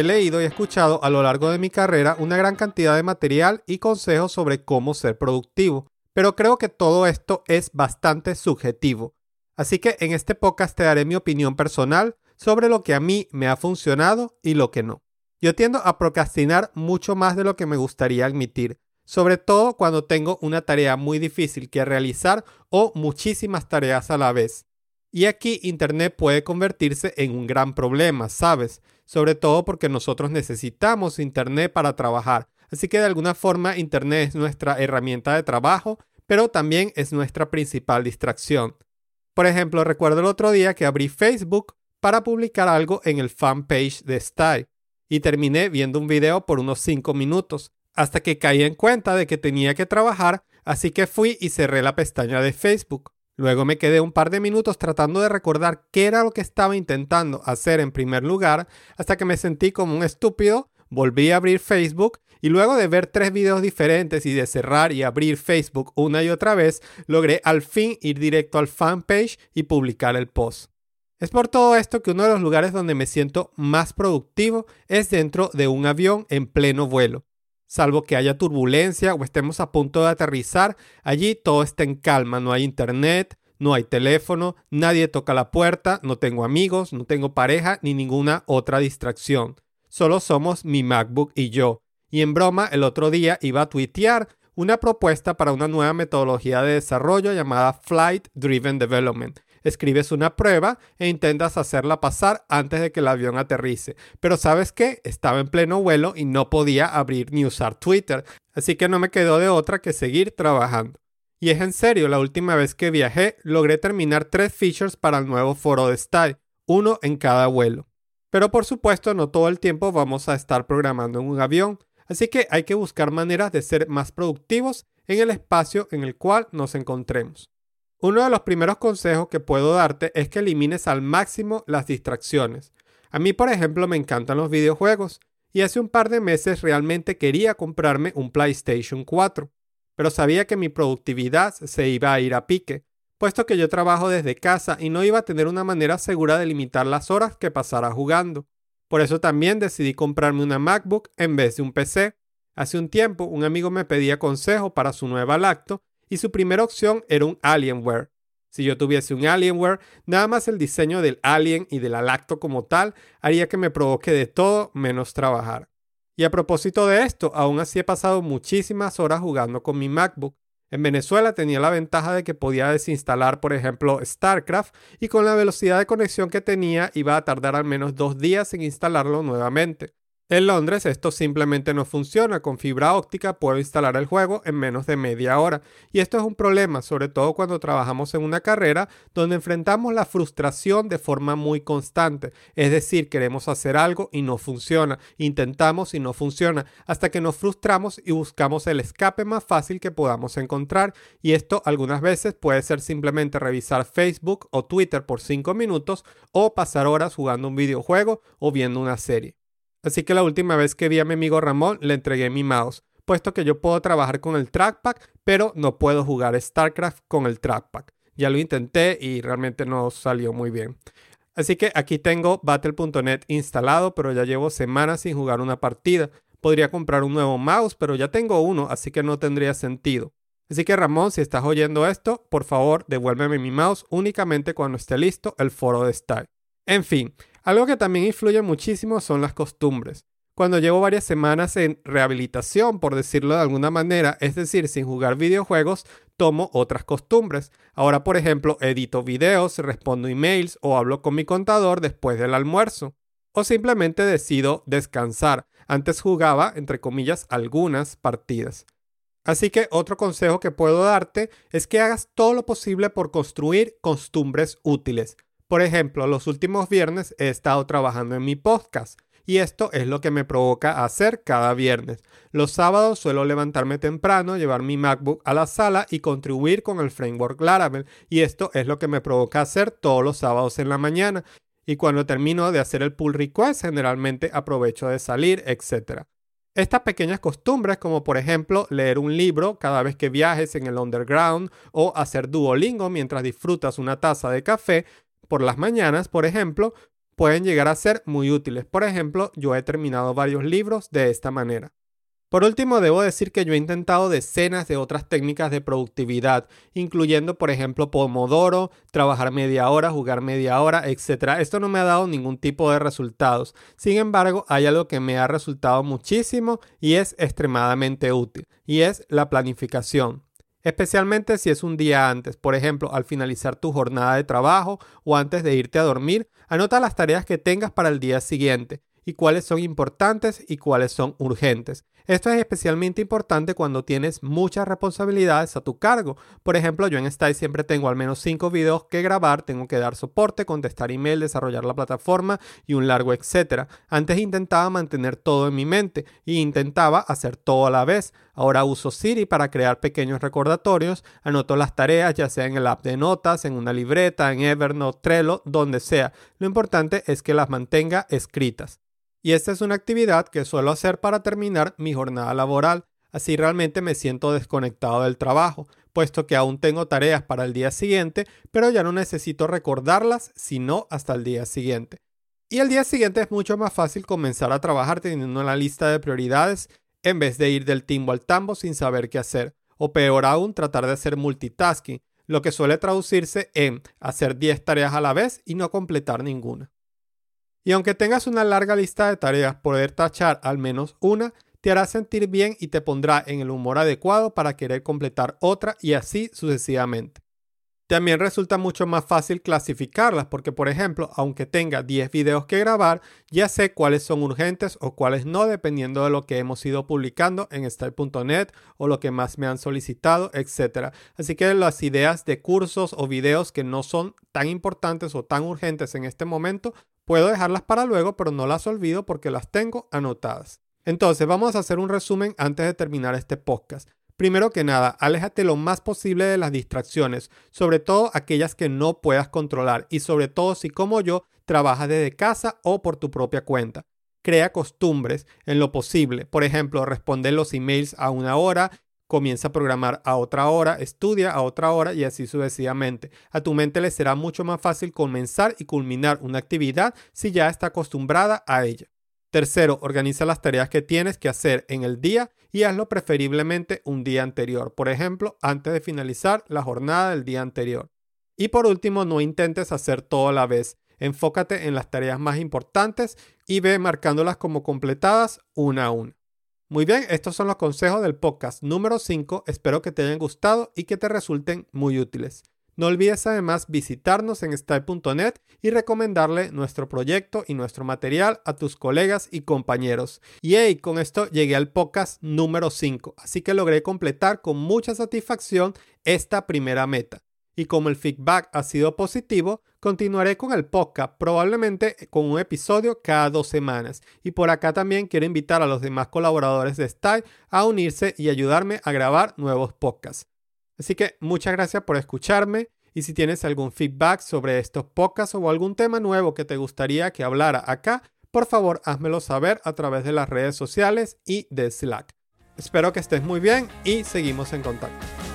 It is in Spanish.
he leído y escuchado a lo largo de mi carrera una gran cantidad de material y consejos sobre cómo ser productivo, pero creo que todo esto es bastante subjetivo. Así que en este podcast te daré mi opinión personal sobre lo que a mí me ha funcionado y lo que no. Yo tiendo a procrastinar mucho más de lo que me gustaría admitir, sobre todo cuando tengo una tarea muy difícil que realizar o muchísimas tareas a la vez. Y aquí Internet puede convertirse en un gran problema, ¿sabes? Sobre todo porque nosotros necesitamos Internet para trabajar. Así que de alguna forma Internet es nuestra herramienta de trabajo, pero también es nuestra principal distracción. Por ejemplo, recuerdo el otro día que abrí Facebook para publicar algo en el fanpage de Style y terminé viendo un video por unos 5 minutos hasta que caí en cuenta de que tenía que trabajar, así que fui y cerré la pestaña de Facebook. Luego me quedé un par de minutos tratando de recordar qué era lo que estaba intentando hacer en primer lugar, hasta que me sentí como un estúpido, volví a abrir Facebook y luego de ver tres videos diferentes y de cerrar y abrir Facebook una y otra vez, logré al fin ir directo al fanpage y publicar el post. Es por todo esto que uno de los lugares donde me siento más productivo es dentro de un avión en pleno vuelo. Salvo que haya turbulencia o estemos a punto de aterrizar, allí todo está en calma, no hay internet, no hay teléfono, nadie toca la puerta, no tengo amigos, no tengo pareja ni ninguna otra distracción. Solo somos mi MacBook y yo. Y en broma, el otro día iba a tuitear una propuesta para una nueva metodología de desarrollo llamada Flight Driven Development, escribes una prueba e intentas hacerla pasar antes de que el avión aterrice. Pero sabes qué? Estaba en pleno vuelo y no podía abrir ni usar Twitter, así que no me quedó de otra que seguir trabajando. Y es en serio, la última vez que viajé logré terminar tres features para el nuevo foro de Style, uno en cada vuelo. Pero por supuesto no todo el tiempo vamos a estar programando en un avión, así que hay que buscar maneras de ser más productivos en el espacio en el cual nos encontremos. Uno de los primeros consejos que puedo darte es que elimines al máximo las distracciones. A mí, por ejemplo, me encantan los videojuegos y hace un par de meses realmente quería comprarme un PlayStation 4, pero sabía que mi productividad se iba a ir a pique, puesto que yo trabajo desde casa y no iba a tener una manera segura de limitar las horas que pasara jugando. Por eso también decidí comprarme una MacBook en vez de un PC. Hace un tiempo un amigo me pedía consejo para su nueva lacto y su primera opción era un Alienware. Si yo tuviese un Alienware, nada más el diseño del alien y de la lacto como tal haría que me provoque de todo menos trabajar. Y a propósito de esto, aún así he pasado muchísimas horas jugando con mi MacBook. En Venezuela tenía la ventaja de que podía desinstalar, por ejemplo, StarCraft y con la velocidad de conexión que tenía iba a tardar al menos dos días en instalarlo nuevamente. En Londres esto simplemente no funciona. Con fibra óptica puedo instalar el juego en menos de media hora. Y esto es un problema, sobre todo cuando trabajamos en una carrera donde enfrentamos la frustración de forma muy constante. Es decir, queremos hacer algo y no funciona. Intentamos y no funciona. Hasta que nos frustramos y buscamos el escape más fácil que podamos encontrar. Y esto algunas veces puede ser simplemente revisar Facebook o Twitter por 5 minutos o pasar horas jugando un videojuego o viendo una serie. Así que la última vez que vi a mi amigo Ramón le entregué mi mouse, puesto que yo puedo trabajar con el trackpad, pero no puedo jugar StarCraft con el trackpad. Ya lo intenté y realmente no salió muy bien. Así que aquí tengo Battle.net instalado, pero ya llevo semanas sin jugar una partida. Podría comprar un nuevo mouse, pero ya tengo uno, así que no tendría sentido. Así que Ramón, si estás oyendo esto, por favor devuélveme mi mouse únicamente cuando esté listo el foro de Style. En fin, algo que también influye muchísimo son las costumbres. Cuando llevo varias semanas en rehabilitación, por decirlo de alguna manera, es decir, sin jugar videojuegos, tomo otras costumbres. Ahora, por ejemplo, edito videos, respondo emails o hablo con mi contador después del almuerzo. O simplemente decido descansar. Antes jugaba, entre comillas, algunas partidas. Así que otro consejo que puedo darte es que hagas todo lo posible por construir costumbres útiles. Por ejemplo, los últimos viernes he estado trabajando en mi podcast y esto es lo que me provoca hacer cada viernes. Los sábados suelo levantarme temprano, llevar mi MacBook a la sala y contribuir con el framework Laravel y esto es lo que me provoca hacer todos los sábados en la mañana. Y cuando termino de hacer el pull request, generalmente aprovecho de salir, etc. Estas pequeñas costumbres, como por ejemplo leer un libro cada vez que viajes en el underground o hacer Duolingo mientras disfrutas una taza de café, por las mañanas, por ejemplo, pueden llegar a ser muy útiles. Por ejemplo, yo he terminado varios libros de esta manera. Por último, debo decir que yo he intentado decenas de otras técnicas de productividad, incluyendo, por ejemplo, Pomodoro, trabajar media hora, jugar media hora, etc. Esto no me ha dado ningún tipo de resultados. Sin embargo, hay algo que me ha resultado muchísimo y es extremadamente útil, y es la planificación. Especialmente si es un día antes, por ejemplo, al finalizar tu jornada de trabajo o antes de irte a dormir, anota las tareas que tengas para el día siguiente y cuáles son importantes y cuáles son urgentes. Esto es especialmente importante cuando tienes muchas responsabilidades a tu cargo. Por ejemplo, yo en Style siempre tengo al menos 5 videos que grabar, tengo que dar soporte, contestar email, desarrollar la plataforma y un largo etcétera. Antes intentaba mantener todo en mi mente e intentaba hacer todo a la vez. Ahora uso Siri para crear pequeños recordatorios, anoto las tareas ya sea en el app de notas, en una libreta, en Evernote, Trello, donde sea. Lo importante es que las mantenga escritas. Y esta es una actividad que suelo hacer para terminar mi jornada laboral. Así realmente me siento desconectado del trabajo, puesto que aún tengo tareas para el día siguiente, pero ya no necesito recordarlas sino hasta el día siguiente. Y el día siguiente es mucho más fácil comenzar a trabajar teniendo una lista de prioridades en vez de ir del timbo al tambo sin saber qué hacer, o peor aún, tratar de hacer multitasking, lo que suele traducirse en hacer 10 tareas a la vez y no completar ninguna. Y aunque tengas una larga lista de tareas, poder tachar al menos una te hará sentir bien y te pondrá en el humor adecuado para querer completar otra y así sucesivamente. También resulta mucho más fácil clasificarlas porque, por ejemplo, aunque tenga 10 videos que grabar, ya sé cuáles son urgentes o cuáles no, dependiendo de lo que hemos ido publicando en style.net o lo que más me han solicitado, etc. Así que las ideas de cursos o videos que no son tan importantes o tan urgentes en este momento Puedo dejarlas para luego, pero no las olvido porque las tengo anotadas. Entonces, vamos a hacer un resumen antes de terminar este podcast. Primero que nada, aléjate lo más posible de las distracciones, sobre todo aquellas que no puedas controlar y sobre todo si como yo trabajas desde casa o por tu propia cuenta. Crea costumbres en lo posible, por ejemplo, responder los emails a una hora, comienza a programar a otra hora, estudia a otra hora y así sucesivamente. A tu mente le será mucho más fácil comenzar y culminar una actividad si ya está acostumbrada a ella. Tercero, organiza las tareas que tienes que hacer en el día y hazlo preferiblemente un día anterior, por ejemplo, antes de finalizar la jornada del día anterior. Y por último, no intentes hacer todo a la vez. Enfócate en las tareas más importantes y ve marcándolas como completadas una a una. Muy bien, estos son los consejos del podcast número 5. Espero que te hayan gustado y que te resulten muy útiles. No olvides además visitarnos en style.net y recomendarle nuestro proyecto y nuestro material a tus colegas y compañeros. Y hey, con esto llegué al podcast número 5, así que logré completar con mucha satisfacción esta primera meta y como el feedback ha sido positivo, continuaré con el podcast, probablemente con un episodio cada dos semanas. Y por acá también quiero invitar a los demás colaboradores de Style a unirse y ayudarme a grabar nuevos podcasts. Así que muchas gracias por escucharme y si tienes algún feedback sobre estos podcasts o algún tema nuevo que te gustaría que hablara acá, por favor házmelo saber a través de las redes sociales y de Slack. Espero que estés muy bien y seguimos en contacto.